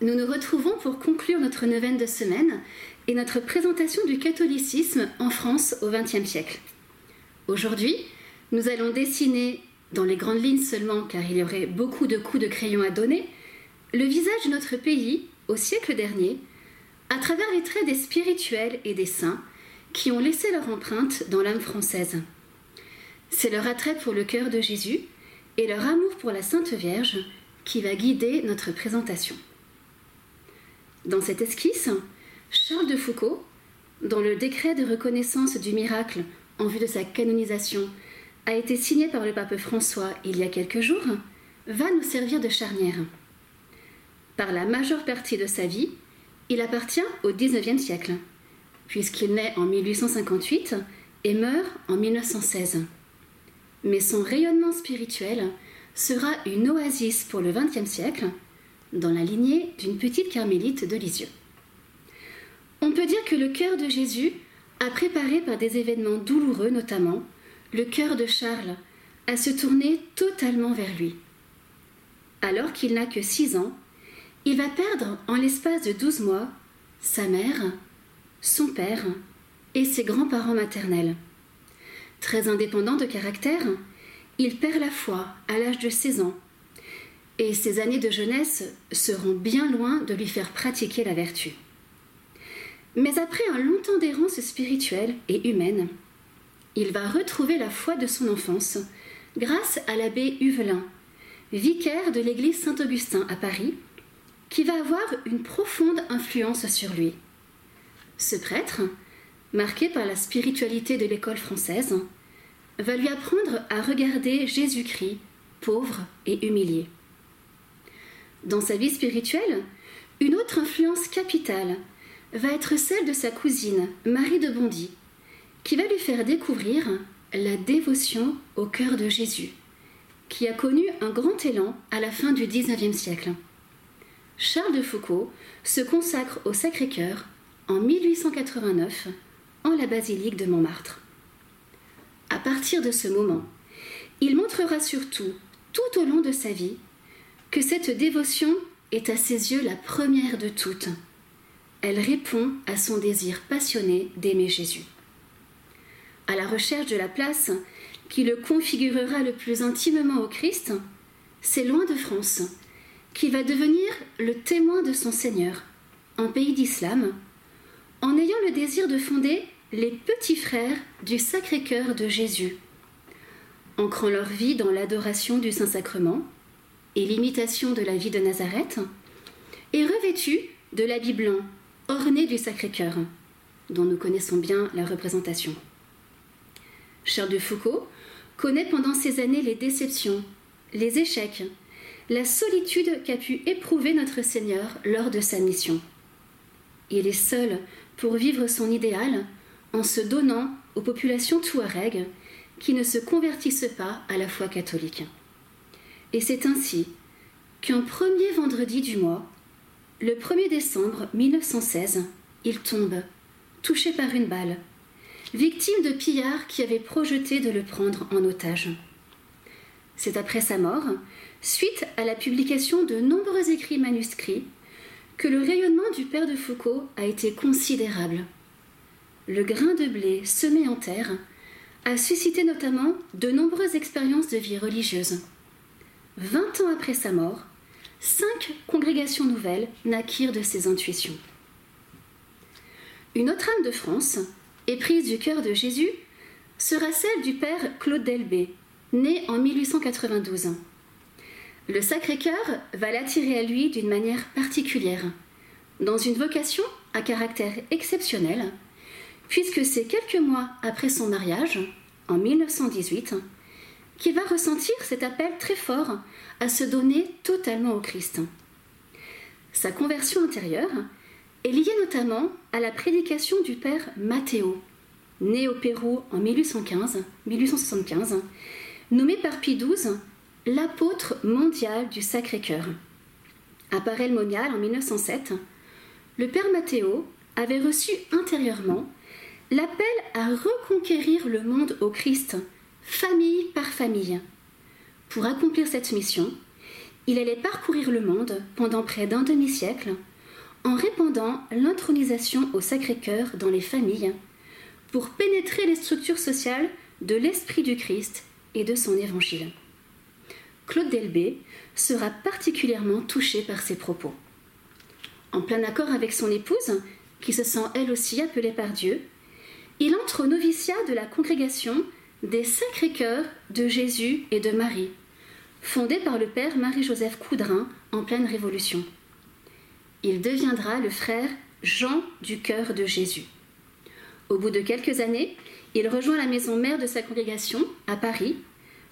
nous nous retrouvons pour conclure notre neuvaine de semaine et notre présentation du catholicisme en France au XXe siècle. Aujourd'hui, nous allons dessiner, dans les grandes lignes seulement car il y aurait beaucoup de coups de crayon à donner, le visage de notre pays au siècle dernier à travers les traits des spirituels et des saints qui ont laissé leur empreinte dans l'âme française. C'est leur attrait pour le cœur de Jésus et leur amour pour la Sainte Vierge qui va guider notre présentation. Dans cette esquisse, Charles de Foucault, dont le décret de reconnaissance du miracle en vue de sa canonisation a été signé par le pape François il y a quelques jours, va nous servir de charnière. Par la majeure partie de sa vie, il appartient au XIXe siècle, puisqu'il naît en 1858 et meurt en 1916. Mais son rayonnement spirituel sera une oasis pour le XXe siècle, dans la lignée d'une petite carmélite de Lisieux. On peut dire que le cœur de Jésus a préparé par des événements douloureux notamment le cœur de Charles à se tourner totalement vers lui. Alors qu'il n'a que six ans, il va perdre en l'espace de douze mois sa mère, son père et ses grands-parents maternels. Très indépendant de caractère, il perd la foi à l'âge de 16 ans et ses années de jeunesse seront bien loin de lui faire pratiquer la vertu. Mais après un long temps d'errance spirituelle et humaine, il va retrouver la foi de son enfance grâce à l'abbé Huvelin, vicaire de l'église Saint-Augustin à Paris, qui va avoir une profonde influence sur lui. Ce prêtre, marqué par la spiritualité de l'école française, va lui apprendre à regarder Jésus-Christ pauvre et humilié. Dans sa vie spirituelle, une autre influence capitale va être celle de sa cousine, Marie de Bondy, qui va lui faire découvrir la dévotion au cœur de Jésus, qui a connu un grand élan à la fin du XIXe siècle. Charles de Foucault se consacre au Sacré-Cœur en 1889 en la basilique de Montmartre. À partir de ce moment, il montrera surtout, tout au long de sa vie, que cette dévotion est à ses yeux la première de toutes. Elle répond à son désir passionné d'aimer Jésus. À la recherche de la place qui le configurera le plus intimement au Christ, c'est loin de France qui va devenir le témoin de son Seigneur en pays d'islam, en ayant le désir de fonder les petits frères du Sacré-Cœur de Jésus, ancrant leur vie dans l'adoration du Saint-Sacrement et l'imitation de la vie de Nazareth, et revêtus de l'habit blanc orné du Sacré-Cœur, dont nous connaissons bien la représentation. Charles de Foucault connaît pendant ces années les déceptions, les échecs, la solitude qu'a pu éprouver notre Seigneur lors de sa mission. Il est seul pour vivre son idéal en se donnant aux populations touaregs qui ne se convertissent pas à la foi catholique. Et c'est ainsi qu'un premier vendredi du mois, le 1er décembre 1916, il tombe, touché par une balle, victime de pillards qui avaient projeté de le prendre en otage. C'est après sa mort suite à la publication de nombreux écrits manuscrits, que le rayonnement du père de Foucault a été considérable. Le grain de blé semé en terre a suscité notamment de nombreuses expériences de vie religieuse. Vingt ans après sa mort, cinq congrégations nouvelles naquirent de ses intuitions. Une autre âme de France, éprise du cœur de Jésus, sera celle du père Claude Delbé, né en 1892 le Sacré-Cœur va l'attirer à lui d'une manière particulière, dans une vocation à caractère exceptionnel, puisque c'est quelques mois après son mariage, en 1918, qu'il va ressentir cet appel très fort à se donner totalement au Christ. Sa conversion intérieure est liée notamment à la prédication du père Matteo, né au Pérou en 1815, 1875, nommé par Pie XII l'apôtre mondial du Sacré-Cœur. À Paray-le-Monial en 1907, le père Matteo avait reçu intérieurement l'appel à reconquérir le monde au Christ, famille par famille. Pour accomplir cette mission, il allait parcourir le monde pendant près d'un demi-siècle en répandant l'intronisation au Sacré-Cœur dans les familles pour pénétrer les structures sociales de l'Esprit du Christ et de son Évangile. Claude Delbé sera particulièrement touché par ces propos. En plein accord avec son épouse, qui se sent elle aussi appelée par Dieu, il entre au noviciat de la congrégation des Sacrés-Cœurs de Jésus et de Marie, fondée par le père Marie-Joseph Coudrin en pleine Révolution. Il deviendra le frère Jean du Cœur de Jésus. Au bout de quelques années, il rejoint la maison mère de sa congrégation à Paris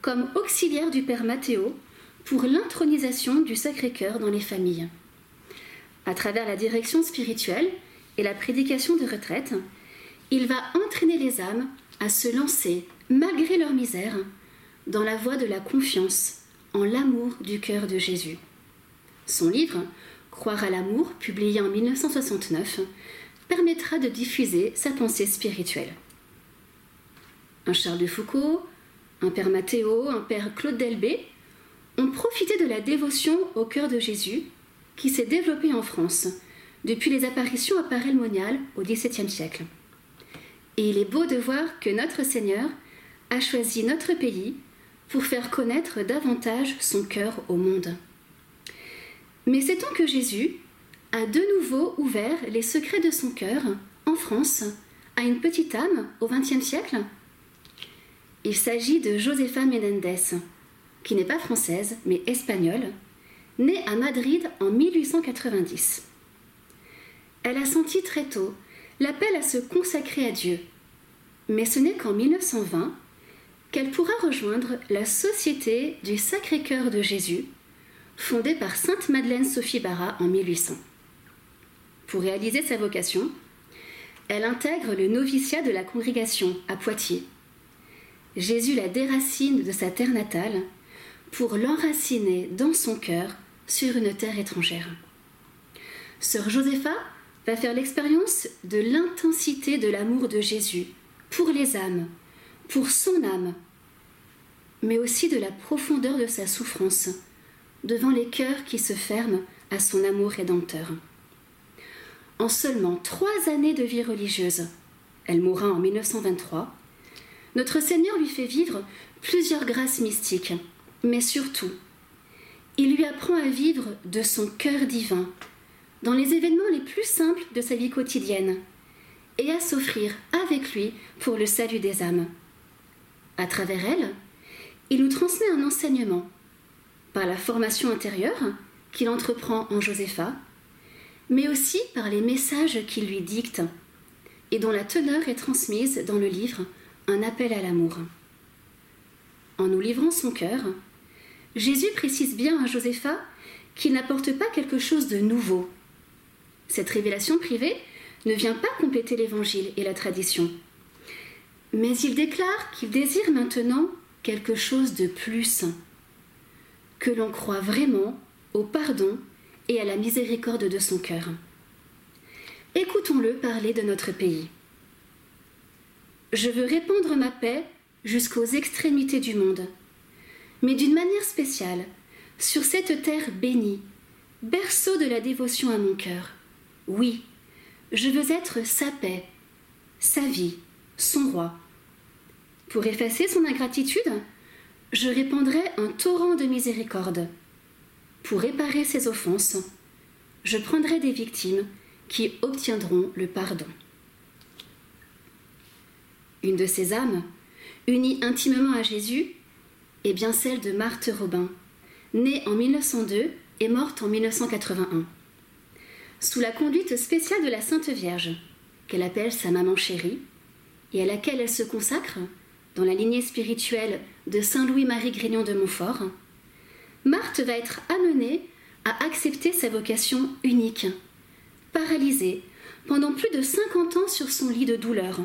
comme auxiliaire du père Mathéo pour l'intronisation du Sacré-Cœur dans les familles. À travers la direction spirituelle et la prédication de retraite, il va entraîner les âmes à se lancer, malgré leur misère, dans la voie de la confiance en l'amour du cœur de Jésus. Son livre, Croire à l'amour, publié en 1969, permettra de diffuser sa pensée spirituelle. Un Charles de Foucault, un père Mathéo, un père Claude Delbé ont profité de la dévotion au cœur de Jésus qui s'est développée en France depuis les apparitions à Paray-le-Monial au XVIIe siècle. Et il est beau de voir que notre Seigneur a choisi notre pays pour faire connaître davantage son cœur au monde. Mais sait-on que Jésus a de nouveau ouvert les secrets de son cœur en France à une petite âme au XXe siècle Il s'agit de Josefa Menendez, qui n'est pas française mais espagnole, née à Madrid en 1890. Elle a senti très tôt l'appel à se consacrer à Dieu, mais ce n'est qu'en 1920 qu'elle pourra rejoindre la Société du Sacré-Cœur de Jésus, fondée par Sainte Madeleine Sophie Barra en 1800. Pour réaliser sa vocation, elle intègre le noviciat de la congrégation à Poitiers. Jésus la déracine de sa terre natale pour l'enraciner dans son cœur sur une terre étrangère. Sœur Josepha va faire l'expérience de l'intensité de l'amour de Jésus pour les âmes, pour son âme, mais aussi de la profondeur de sa souffrance devant les cœurs qui se ferment à son amour rédempteur. En seulement trois années de vie religieuse, elle mourra en 1923, notre Seigneur lui fait vivre plusieurs grâces mystiques, mais surtout, il lui apprend à vivre de son cœur divin, dans les événements les plus simples de sa vie quotidienne, et à s'offrir avec lui pour le salut des âmes. À travers elle, il nous transmet un enseignement, par la formation intérieure qu'il entreprend en Josépha, mais aussi par les messages qu'il lui dicte, et dont la teneur est transmise dans le livre Un appel à l'amour. En nous livrant son cœur, Jésus précise bien à Josépha qu'il n'apporte pas quelque chose de nouveau. Cette révélation privée ne vient pas compléter l'évangile et la tradition. Mais il déclare qu'il désire maintenant quelque chose de plus, que l'on croit vraiment au pardon et à la miséricorde de son cœur. Écoutons-le parler de notre pays. Je veux répandre ma paix jusqu'aux extrémités du monde, mais d'une manière spéciale, sur cette terre bénie, berceau de la dévotion à mon cœur. Oui, je veux être sa paix, sa vie, son roi. Pour effacer son ingratitude, je répandrai un torrent de miséricorde. Pour réparer ses offenses, je prendrai des victimes qui obtiendront le pardon. Une de ces âmes, unie intimement à Jésus, est bien celle de Marthe Robin, née en 1902 et morte en 1981 sous la conduite spéciale de la Sainte Vierge, qu'elle appelle sa maman chérie, et à laquelle elle se consacre, dans la lignée spirituelle de Saint Louis-Marie Grignon de Montfort, Marthe va être amenée à accepter sa vocation unique, paralysée pendant plus de 50 ans sur son lit de douleur,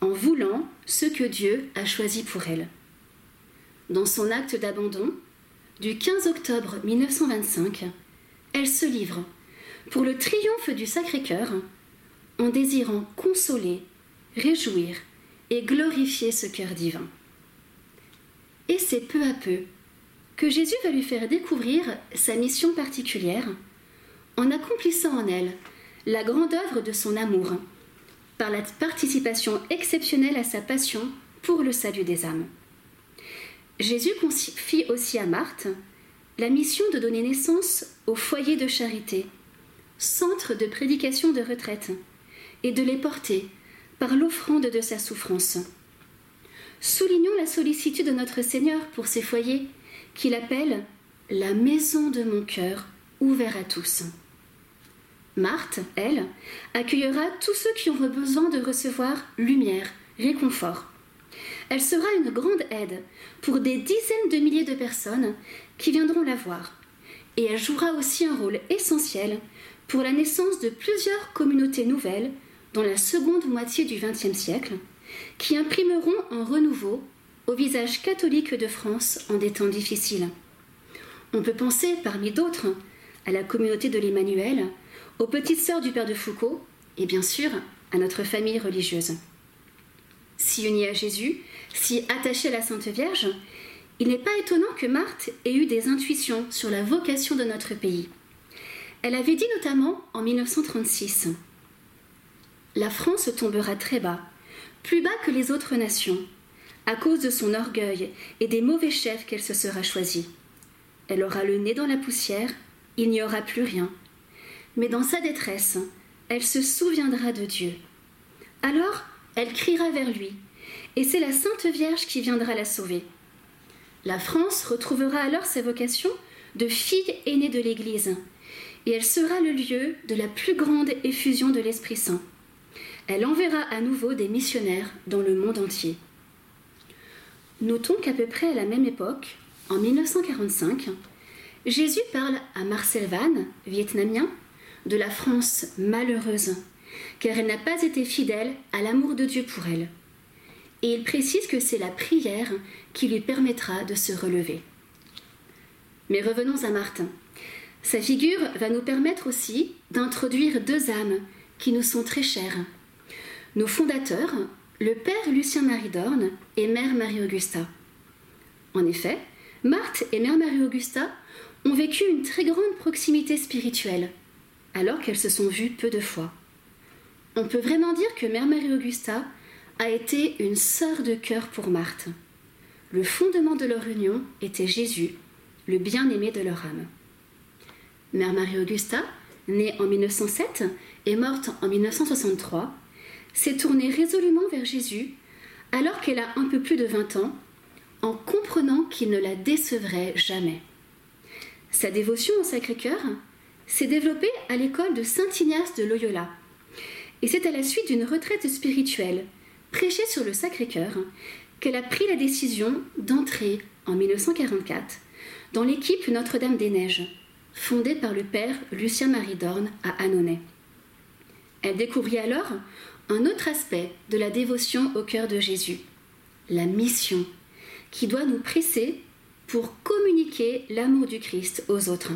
en voulant ce que Dieu a choisi pour elle. Dans son acte d'abandon, du 15 octobre 1925, elle se livre pour le triomphe du Sacré-Cœur, en désirant consoler, réjouir et glorifier ce cœur divin. Et c'est peu à peu que Jésus va lui faire découvrir sa mission particulière en accomplissant en elle la grande œuvre de son amour par la participation exceptionnelle à sa passion pour le salut des âmes. Jésus confie aussi à Marthe la mission de donner naissance au foyer de charité, centre de prédication de retraite, et de les porter par l'offrande de sa souffrance. Soulignons la sollicitude de notre Seigneur pour ces foyers qu'il appelle la maison de mon cœur, ouvert à tous. Marthe, elle, accueillera tous ceux qui auront besoin de recevoir lumière, réconfort. Elle sera une grande aide pour des dizaines de milliers de personnes qui viendront la voir. Et elle jouera aussi un rôle essentiel pour la naissance de plusieurs communautés nouvelles dans la seconde moitié du XXe siècle, qui imprimeront un renouveau au visage catholique de France en des temps difficiles. On peut penser, parmi d'autres, à la communauté de l'Emmanuel, aux petites sœurs du Père de Foucault et bien sûr à notre famille religieuse. Si unie à Jésus, si attachée à la Sainte Vierge, il n'est pas étonnant que Marthe ait eu des intuitions sur la vocation de notre pays. Elle avait dit notamment en 1936 La France tombera très bas, plus bas que les autres nations, à cause de son orgueil et des mauvais chefs qu'elle se sera choisie. Elle aura le nez dans la poussière, il n'y aura plus rien mais dans sa détresse, elle se souviendra de Dieu. Alors, elle criera vers lui, et c'est la Sainte Vierge qui viendra la sauver. La France retrouvera alors sa vocation de fille aînée de l'Église, et elle sera le lieu de la plus grande effusion de l'Esprit Saint. Elle enverra à nouveau des missionnaires dans le monde entier. Notons qu'à peu près à la même époque, en 1945, Jésus parle à Marcel Van, vietnamien, de la France malheureuse, car elle n'a pas été fidèle à l'amour de Dieu pour elle. Et il précise que c'est la prière qui lui permettra de se relever. Mais revenons à Martin. Sa figure va nous permettre aussi d'introduire deux âmes qui nous sont très chères. Nos fondateurs, le père Lucien-Marie Dorne et mère Marie-Augusta. En effet, Marthe et mère Marie-Augusta ont vécu une très grande proximité spirituelle alors qu'elles se sont vues peu de fois. On peut vraiment dire que Mère Marie-Augusta a été une sœur de cœur pour Marthe. Le fondement de leur union était Jésus, le bien-aimé de leur âme. Mère Marie-Augusta, née en 1907 et morte en 1963, s'est tournée résolument vers Jésus alors qu'elle a un peu plus de 20 ans, en comprenant qu'il ne la décevrait jamais. Sa dévotion au Sacré-Cœur s'est développée à l'école de Saint Ignace de Loyola. Et c'est à la suite d'une retraite spirituelle prêchée sur le Sacré-Cœur qu'elle a pris la décision d'entrer en 1944 dans l'équipe Notre-Dame des Neiges, fondée par le père Lucien-Marie Dorn à Annonay. Elle découvrit alors un autre aspect de la dévotion au cœur de Jésus, la mission, qui doit nous presser pour communiquer l'amour du Christ aux autres.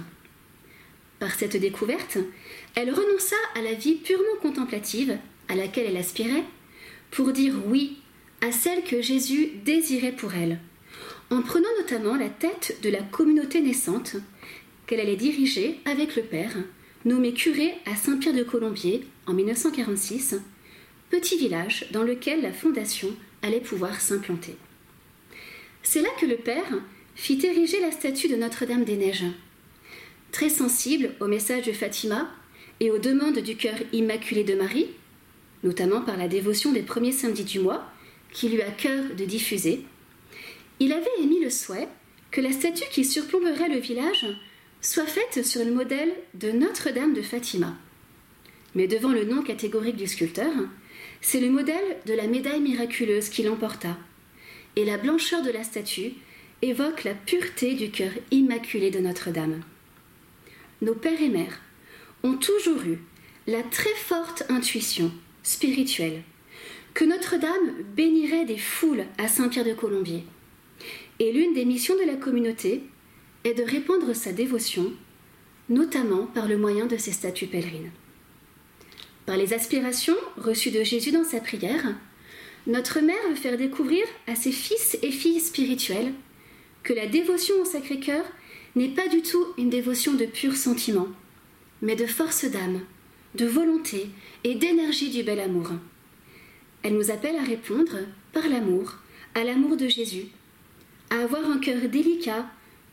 Par cette découverte, elle renonça à la vie purement contemplative à laquelle elle aspirait pour dire oui à celle que Jésus désirait pour elle, en prenant notamment la tête de la communauté naissante qu'elle allait diriger avec le Père, nommé curé à Saint-Pierre de Colombier en 1946, petit village dans lequel la fondation allait pouvoir s'implanter. C'est là que le Père fit ériger la statue de Notre-Dame des Neiges, très sensible au message de Fatima et aux demandes du cœur immaculé de Marie, notamment par la dévotion des premiers samedis du mois, qu'il eut à cœur de diffuser, il avait émis le souhait que la statue qui surplomberait le village soit faite sur le modèle de Notre-Dame de Fatima. Mais devant le nom catégorique du sculpteur, c'est le modèle de la médaille miraculeuse qui l'emporta, et la blancheur de la statue évoque la pureté du cœur immaculé de Notre-Dame nos pères et mères ont toujours eu la très forte intuition spirituelle que Notre-Dame bénirait des foules à Saint-Pierre de Colombier. Et l'une des missions de la communauté de répandre sa dévotion, notamment par le moyen de ses statues pèlerines. Par les aspirations reçues de Jésus dans sa prière, notre mère veut faire découvrir à ses fils et filles spirituels que la dévotion au Sacré-Cœur n'est pas du tout une dévotion de pur sentiment, mais de force d'âme, de volonté et d'énergie du bel amour. Elle nous appelle à répondre, par l'amour, à l'amour de Jésus, à avoir un cœur délicat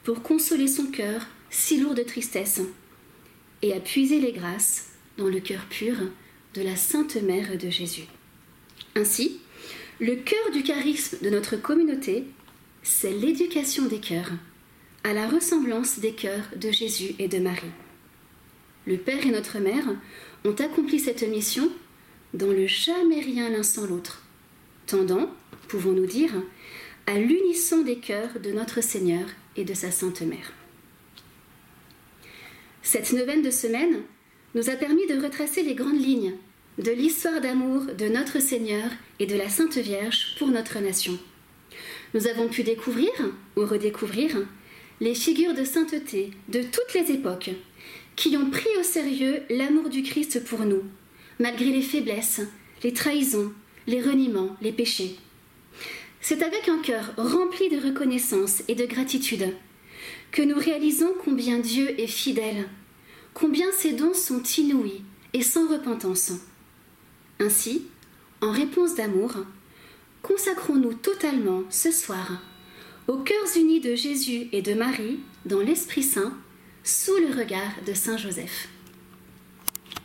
pour consoler son cœur si lourd de tristesse, et à puiser les grâces dans le cœur pur de la Sainte Mère de Jésus. Ainsi, le cœur du charisme de notre communauté, c'est l'éducation des cœurs, à la ressemblance des cœurs de Jésus et de Marie. Le Père et notre Mère ont accompli cette mission dans le jamais rien l'un sans l'autre, tendant, pouvons-nous dire, à l'unisson des cœurs de notre Seigneur et de sa Sainte Mère. Cette neuvaine de semaine nous a permis de retracer les grandes lignes de l'histoire d'amour de notre Seigneur et de la Sainte Vierge pour notre nation. Nous avons pu découvrir ou redécouvrir les figures de sainteté de toutes les époques qui ont pris au sérieux l'amour du Christ pour nous, malgré les faiblesses, les trahisons, les reniements, les péchés. C'est avec un cœur rempli de reconnaissance et de gratitude que nous réalisons combien Dieu est fidèle, combien ses dons sont inouïs et sans repentance. Ainsi, en réponse d'amour, consacrons-nous totalement ce soir aux cœurs unis de Jésus et de Marie dans l'Esprit Saint sous le regard de Saint Joseph.